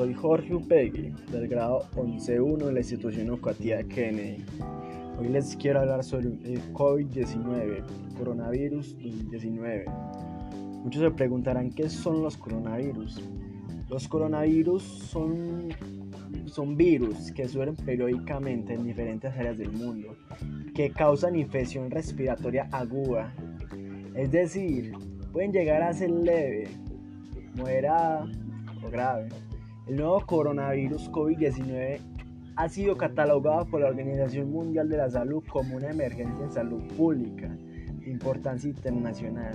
soy Jorge Upegui, del grado 11.1 de la institución educativa Kennedy. Hoy les quiero hablar sobre el COVID-19, coronavirus 2019. Muchos se preguntarán qué son los coronavirus. Los coronavirus son, son virus que suelen periódicamente en diferentes áreas del mundo, que causan infección respiratoria aguda. Es decir, pueden llegar a ser leve, moderada o grave. El nuevo coronavirus COVID-19 ha sido catalogado por la Organización Mundial de la Salud como una emergencia en salud pública de importancia internacional.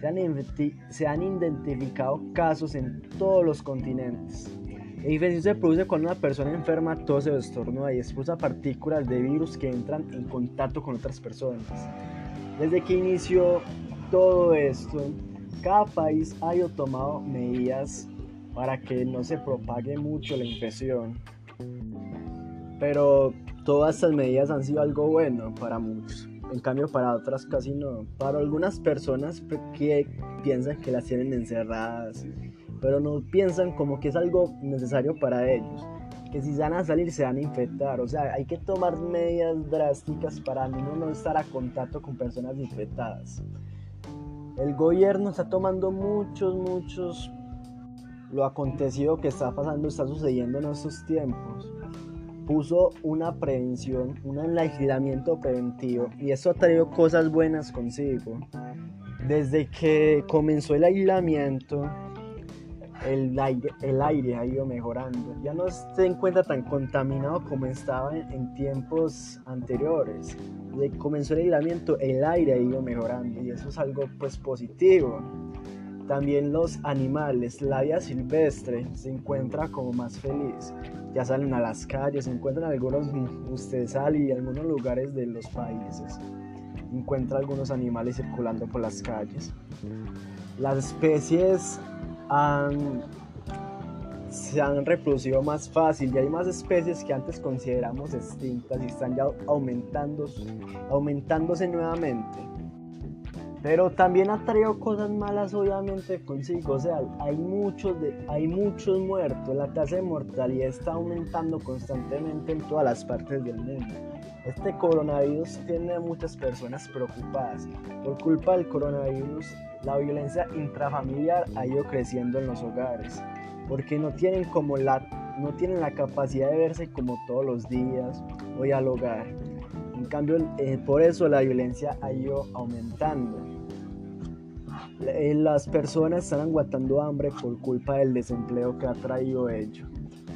Se han, se han identificado casos en todos los continentes. La infección se produce cuando una persona enferma tose o estornuda y expulsa partículas de virus que entran en contacto con otras personas. Desde que inició todo esto, cada país ha tomado medidas para que no se propague mucho la infección. Pero todas estas medidas han sido algo bueno para muchos. En cambio para otras casi no. Para algunas personas que piensan que las tienen encerradas, pero no piensan como que es algo necesario para ellos. Que si van a salir se van a infectar. O sea, hay que tomar medidas drásticas para no estar a contacto con personas infectadas. El gobierno está tomando muchos, muchos lo acontecido que está pasando, está sucediendo en estos tiempos. Puso una prevención, un aislamiento preventivo y eso ha traído cosas buenas consigo. Desde que comenzó el aislamiento, el aire, el aire ha ido mejorando. Ya no se encuentra tan contaminado como estaba en, tiempos anteriores. Desde que comenzó el aislamiento, el aire ha ido mejorando y eso es algo pues positivo. También los animales, la vida silvestre se encuentra como más feliz. Ya salen a las calles, se encuentran algunos, usted sale y algunos lugares de los países. Encuentra algunos animales circulando por las calles. Las especies se han reproducido más fácil y hay más especies que antes consideramos extintas y están ya aumentándose, aumentándose nuevamente. Pero también ha traído cosas malas obviamente consigo, o sea, hay muchos, de, hay muchos muertos, la tasa de mortalidad está aumentando constantemente en todas las partes del mundo. Este coronavirus tiene muchas personas preocupadas. Por culpa del coronavirus, la violencia intrafamiliar ha ido creciendo en los hogares, porque no tienen, como la, no tienen la capacidad de verse como todos los días o dialogar. En cambio, eh, por eso la violencia ha ido aumentando. Eh, las personas están aguantando hambre por culpa del desempleo que ha traído ello.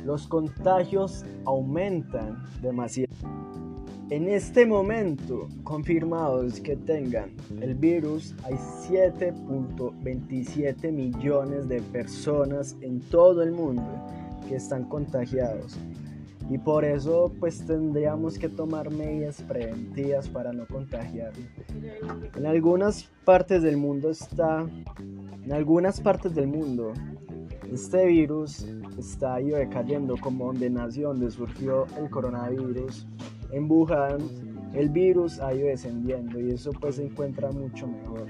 Los contagios aumentan demasiado. En este momento, confirmados que tengan el virus, hay 7.27 millones de personas en todo el mundo que están contagiados y por eso pues tendríamos que tomar medidas preventivas para no contagiarlo. En algunas partes del mundo está, en algunas partes del mundo, este virus está ido decayendo como donde nació, donde surgió el coronavirus. En Wuhan el virus ha ido descendiendo y eso pues se encuentra mucho mejor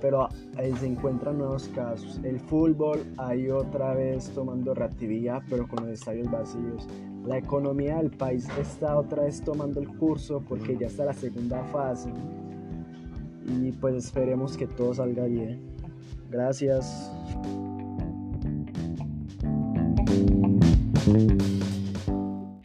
pero ahí se encuentran nuevos casos. El fútbol ahí otra vez tomando reactividad, pero con los estadios vacíos. La economía del país está otra vez tomando el curso porque ya está la segunda fase. Y pues esperemos que todo salga bien. Gracias.